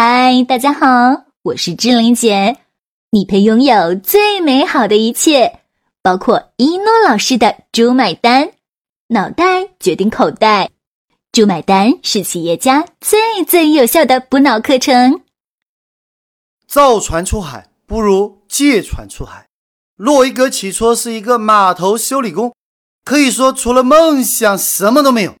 嗨，大家好，我是志玲姐。你配拥有最美好的一切，包括一诺老师的《猪买单》，脑袋决定口袋，《猪买单》是企业家最最有效的补脑课程。造船出海不如借船出海。洛伊格起初是一个码头修理工，可以说除了梦想什么都没有，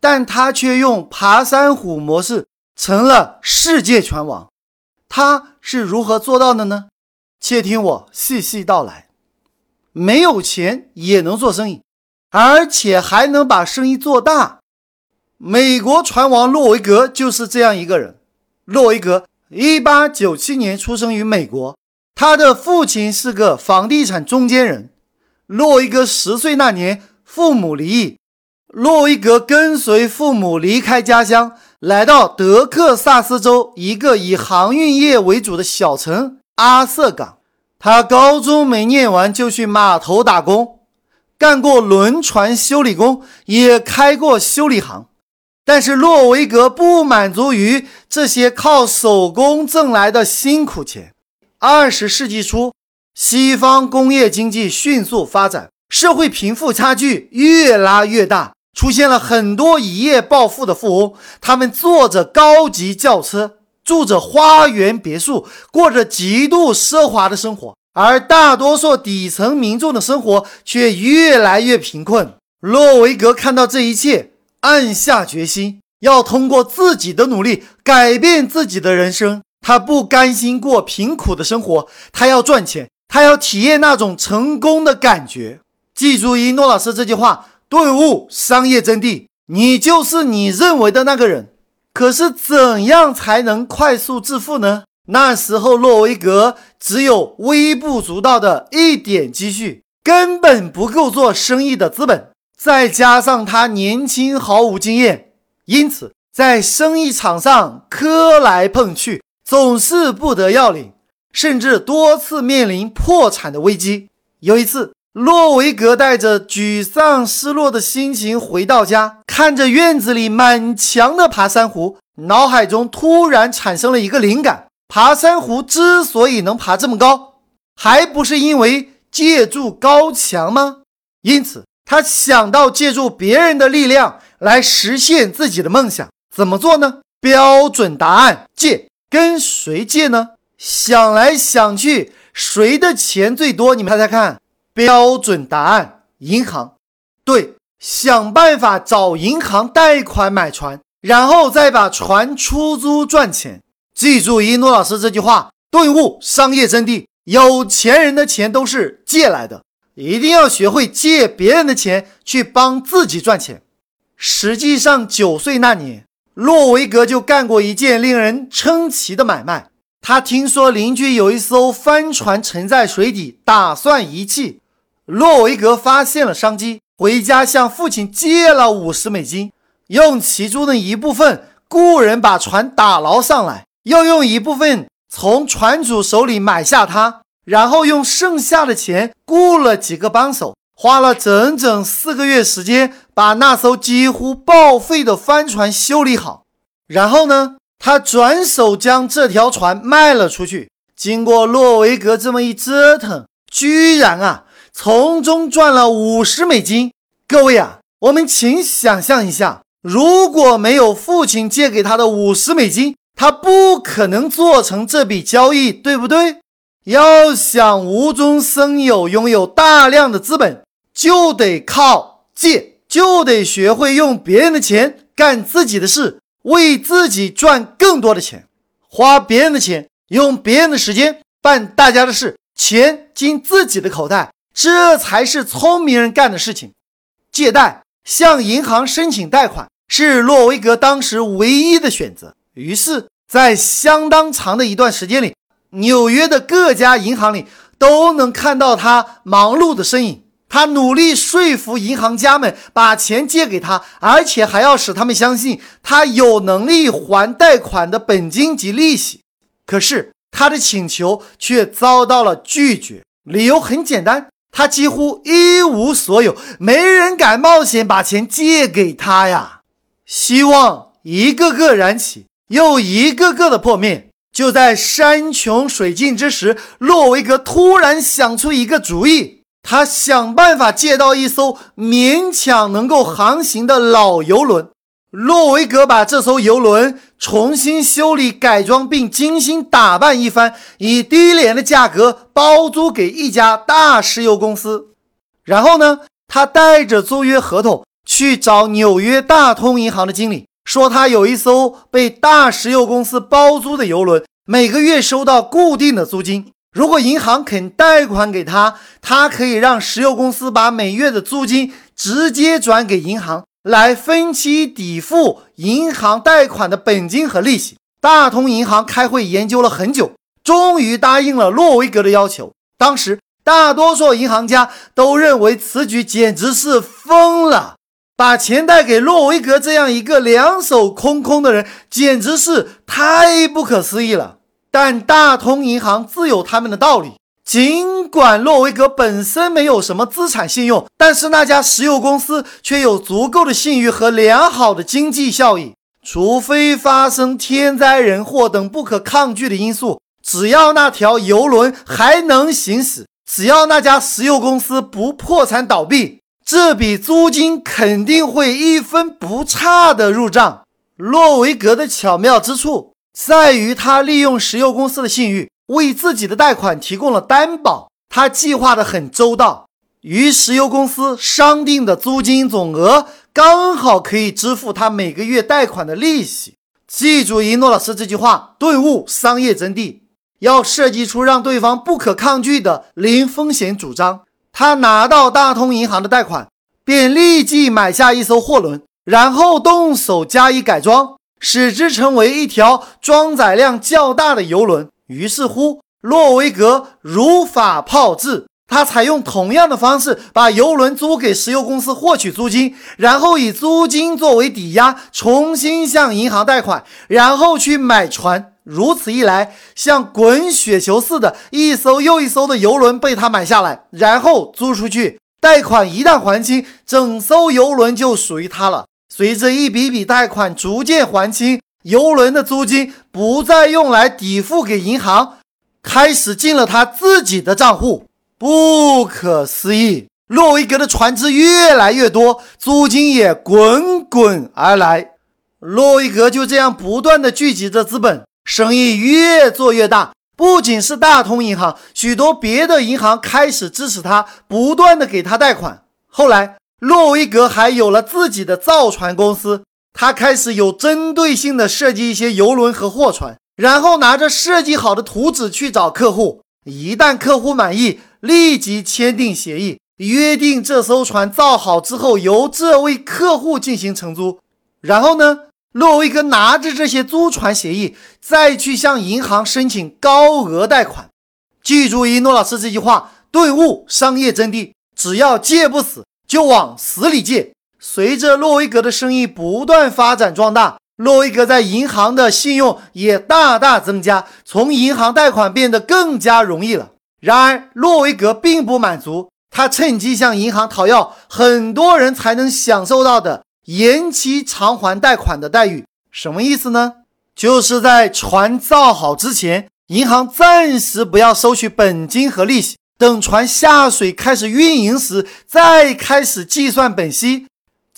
但他却用爬山虎模式成了世界拳王。他是如何做到的呢？且听我细细道来。没有钱也能做生意，而且还能把生意做大。美国船王洛维格就是这样一个人。洛维格一八九七年出生于美国，他的父亲是个房地产中间人。洛维格十岁那年，父母离异，洛维格跟随父母离开家乡，来到德克萨斯州一个以航运业为主的小城阿瑟港。他高中没念完就去码头打工，干过轮船修理工，也开过修理行。但是洛维格不满足于这些靠手工挣来的辛苦钱。二十世纪初，西方工业经济迅速发展，社会贫富差距越拉越大，出现了很多一夜暴富的富翁，他们坐着高级轿车。住着花园别墅，过着极度奢华的生活，而大多数底层民众的生活却越来越贫困。洛维格看到这一切，暗下决心要通过自己的努力改变自己的人生。他不甘心过贫苦的生活，他要赚钱，他要体验那种成功的感觉。记住一诺老师这句话：顿悟商业真谛，你就是你认为的那个人。可是，怎样才能快速致富呢？那时候，洛维格只有微不足道的一点积蓄，根本不够做生意的资本。再加上他年轻，毫无经验，因此在生意场上磕来碰去，总是不得要领，甚至多次面临破产的危机。有一次，洛维格带着沮丧、失落的心情回到家，看着院子里满墙的爬山虎，脑海中突然产生了一个灵感：爬山虎之所以能爬这么高，还不是因为借助高墙吗？因此，他想到借助别人的力量来实现自己的梦想。怎么做呢？标准答案：借。跟谁借呢？想来想去，谁的钱最多？你们猜猜看。标准答案：银行。对，想办法找银行贷款买船，然后再把船出租赚钱。记住一诺老师这句话，顿悟商业真谛。有钱人的钱都是借来的，一定要学会借别人的钱去帮自己赚钱。实际上，九岁那年，洛维格就干过一件令人称奇的买卖。他听说邻居有一艘帆船沉在水底，打算遗弃。洛维格发现了商机，回家向父亲借了五十美金，用其中的一部分雇人把船打捞上来，又用一部分从船主手里买下它，然后用剩下的钱雇了几个帮手，花了整整四个月时间，把那艘几乎报废的帆船修理好。然后呢？他转手将这条船卖了出去。经过洛维格这么一折腾，居然啊，从中赚了五十美金。各位啊，我们请想象一下，如果没有父亲借给他的五十美金，他不可能做成这笔交易，对不对？要想无中生有，拥有大量的资本，就得靠借，就得学会用别人的钱干自己的事。为自己赚更多的钱，花别人的钱，用别人的时间办大家的事，钱进自己的口袋，这才是聪明人干的事情。借贷向银行申请贷款是洛维格当时唯一的选择。于是，在相当长的一段时间里，纽约的各家银行里都能看到他忙碌的身影。他努力说服银行家们把钱借给他，而且还要使他们相信他有能力还贷款的本金及利息。可是他的请求却遭到了拒绝，理由很简单：他几乎一无所有，没人敢冒险把钱借给他呀。希望一个个燃起，又一个个的破灭。就在山穷水尽之时，洛维格突然想出一个主意，他想办法借到一艘勉强能够航行的老游轮。洛维格把这艘游轮重新修理、改装并精心打扮一番，以低廉的价格包租给一家大石油公司。然后呢，他带着租约合同去找纽约大通银行的经理，说他有一艘被大石油公司包租的游轮，每个月收到固定的租金。如果银行肯贷款给他，他可以让石油公司把每月的租金直接转给银行。来分期抵付银行贷款的本金和利息。大通银行开会研究了很久，终于答应了洛维格的要求。当时，大多数银行家都认为此举简直是疯了，把钱贷给洛维格这样一个两手空空的人，简直是太不可思议了。但大通银行自有他们的道理。尽管洛维格本身没有什么资产信用，但是那家石油公司却有足够的信誉和良好的经济效益。除非发生天灾人祸等不可抗拒的因素，只要那条游轮还能行驶，只要那家石油公司不破产倒闭，这笔租金肯定会一分不差的入账。洛维格的巧妙之处在于他利用石油公司的信誉。为自己的贷款提供了担保，他计划的很周到，与石油公司商定的租金总额刚好可以支付他每个月贷款的利息。记住一诺老师这句话，顿悟商业真谛，要设计出让对方不可抗拒的零风险主张。他拿到大通银行的贷款，便立即买下一艘货轮，然后动手加以改装，使之成为一条装载量较大的游轮。于是乎，洛维格如法炮制，他采用同样的方式，把游轮租给石油公司获取租金，然后以租金作为抵押，重新向银行贷款，然后去买船。如此一来，像滚雪球似的，一艘又一艘的游轮被他买下来，然后租出去。贷款一旦还清，整艘游轮就属于他了。随着一笔笔贷款逐渐还清。游轮的租金不再用来抵付给银行，开始进了他自己的账户。不可思议！洛维格的船只越来越多，租金也滚滚而来。洛维格就这样不断的聚集着资本，生意越做越大。不仅是大通银行，许多别的银行开始支持他，不断的给他贷款。后来，洛维格还有了自己的造船公司。他开始有针对性的设计一些游轮和货船，然后拿着设计好的图纸去找客户。一旦客户满意，立即签订协议，约定这艘船造好之后由这位客户进行承租。然后呢，洛维格拿着这些租船协议，再去向银行申请高额贷款。记住一诺老师这句话，顿悟商业真谛：只要借不死，就往死里借。随着洛维格的生意不断发展壮大，洛维格在银行的信用也大大增加，从银行贷款变得更加容易了。然而，洛维格并不满足，他趁机向银行讨要很多人才能享受到的延期偿还贷款的待遇。什么意思呢？就是在船造好之前，银行暂时不要收取本金和利息，等船下水开始运营时再开始计算本息。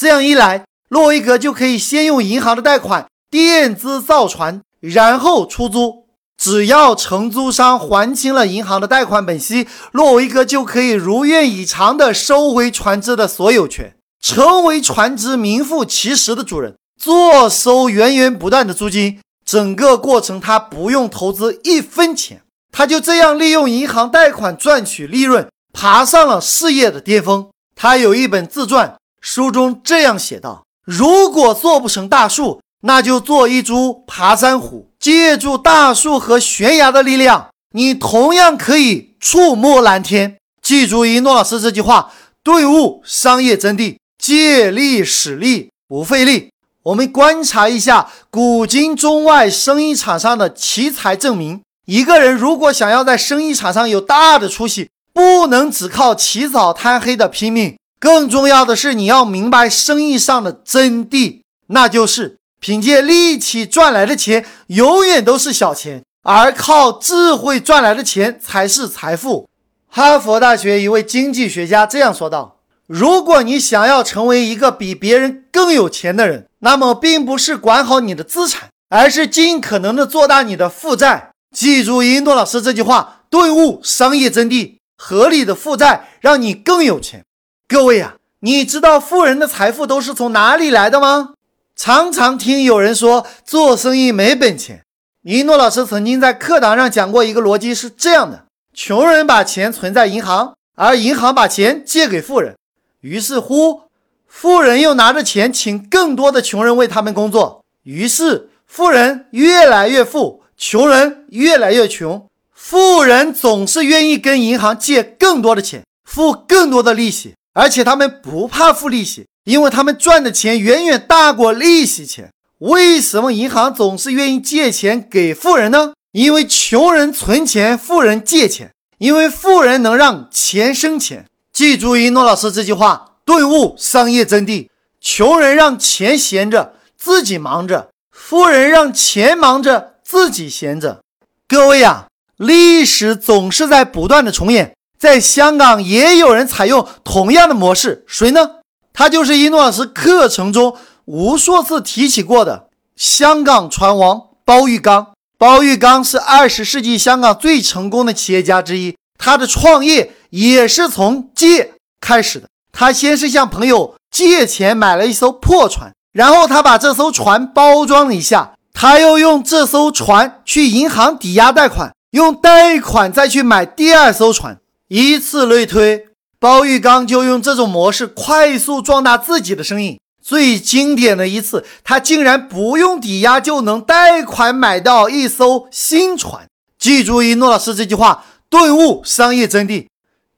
这样一来，洛维格就可以先用银行的贷款垫资造船，然后出租。只要承租商还清了银行的贷款本息，洛维格就可以如愿以偿地收回船只的所有权，成为船只名副其实的主人，坐收源源不断的租金。整个过程他不用投资一分钱，他就这样利用银行贷款赚取利润，爬上了事业的巅峰。他有一本自传。书中这样写道：“如果做不成大树，那就做一株爬山虎。借助大树和悬崖的力量，你同样可以触摸蓝天。”记住一诺老师这句话，顿悟商业真谛：借力使力，不费力。我们观察一下古今中外生意场上的奇才，证明一个人如果想要在生意场上有大的出息，不能只靠起早贪黑的拼命。更重要的是，你要明白生意上的真谛，那就是凭借力气赚来的钱永远都是小钱，而靠智慧赚来的钱才是财富。哈佛大学一位经济学家这样说道：“如果你想要成为一个比别人更有钱的人，那么并不是管好你的资产，而是尽可能的做大你的负债。记住英诺老师这句话，顿悟商业真谛。合理的负债让你更有钱。各位呀，你知道富人的财富都是从哪里来的吗？”常常听有人说做生意没本钱。一诺老师曾经在课堂上讲过一个逻辑，是这样的：穷人把钱存在银行，而银行把钱借给富人，于是乎，富人又拿着钱请更多的穷人为他们工作，于是富人越来越富，穷人越来越穷。富人总是愿意跟银行借更多的钱，付更多的利息，而且他们不怕付利息。因为他们赚的钱远远大过利息钱。为什么银行总是愿意借钱给富人呢？因为穷人存钱，富人借钱。因为富人能让钱生钱。记住一诺老师这句话，顿悟商业真谛：穷人让钱闲着，自己忙着；富人让钱忙着，自己闲着。各位呀，历史总是在不断的重演。在香港也有人采用同样的模式，谁呢？他就是一诺老师课程中无数次提起过的香港船王包玉刚。包玉刚是二十世纪香港最成功的企业家之一，他的创业也是从借开始的。他先是向朋友借钱买了一艘破船，然后他把这艘船包装了一下，他又用这艘船去银行抵押贷款，用贷款再去买第二艘船，以此类推。包玉刚就用这种模式快速壮大自己的生意。最经典的一次，他竟然不用抵押就能贷款买到一艘新船。记住一诺老师这句话，顿悟商业真谛：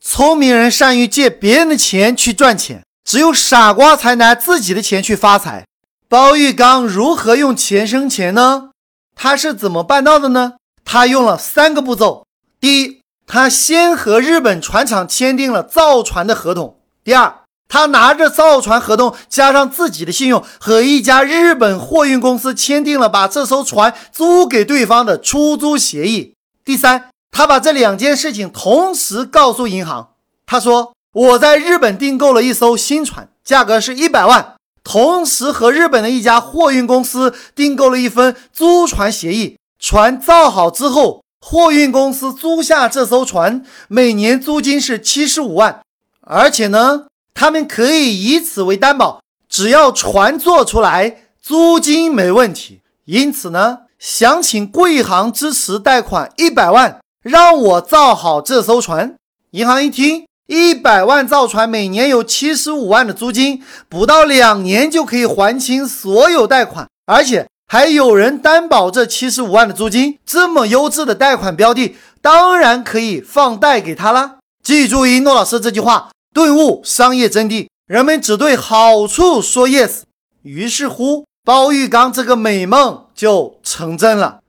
聪明人善于借别人的钱去赚钱，只有傻瓜才拿自己的钱去发财。包玉刚如何用钱生钱呢？他是怎么办到的呢？他用了三个步骤。第一。他先和日本船厂签订了造船的合同。第二，他拿着造船合同加上自己的信用，和一家日本货运公司签订了把这艘船租给对方的出租协议。第三，他把这两件事情同时告诉银行。他说：“我在日本订购了一艘新船，价格是一百万，同时和日本的一家货运公司订购了一份租船协议。船造好之后。”货运公司租下这艘船，每年租金是七十五万，而且呢，他们可以以此为担保，只要船做出来，租金没问题。因此呢，想请贵行支持贷款一百万，让我造好这艘船。银行一听，一百万造船，每年有七十五万的租金，不到两年就可以还清所有贷款，而且。还有人担保这七十五万的租金，这么优质的贷款标的，当然可以放贷给他了。记住一诺老师这句话，顿悟商业真谛。人们只对好处说 yes，于是乎，包玉刚这个美梦就成真了。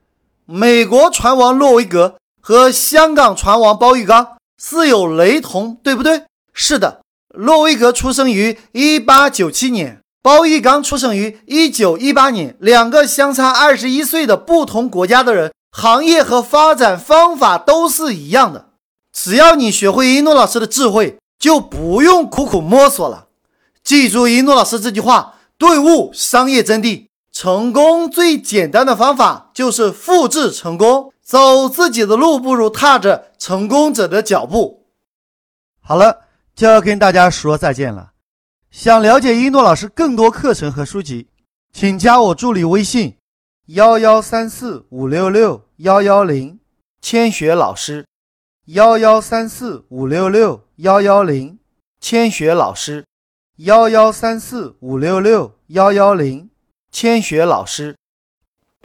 美国船王洛维格和香港船王包玉刚似有雷同，对不对？是的，洛维格出生于一八九七年。包玉刚出生于一九一八年，两个相差二十一岁的不同国家的人，行业和发展方法都是一样的。只要你学会一诺老师的智慧，就不用苦苦摸索了。记住一诺老师这句话，顿悟商业真谛。成功最简单的方法就是复制成功，走自己的路不如踏着成功者的脚步。好了，就要跟大家说再见了。想了解一诺老师更多课程和书籍，请加我助理微信：幺幺三四五六六幺幺零，千雪老师。幺幺三四五六六幺幺零，千雪老师。幺幺三四五六六幺幺零，千雪老师。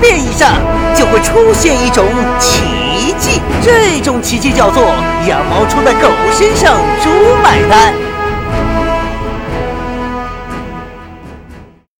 变异上，就会出现一种奇迹，这种奇迹叫做羊毛出在狗身上，猪买单。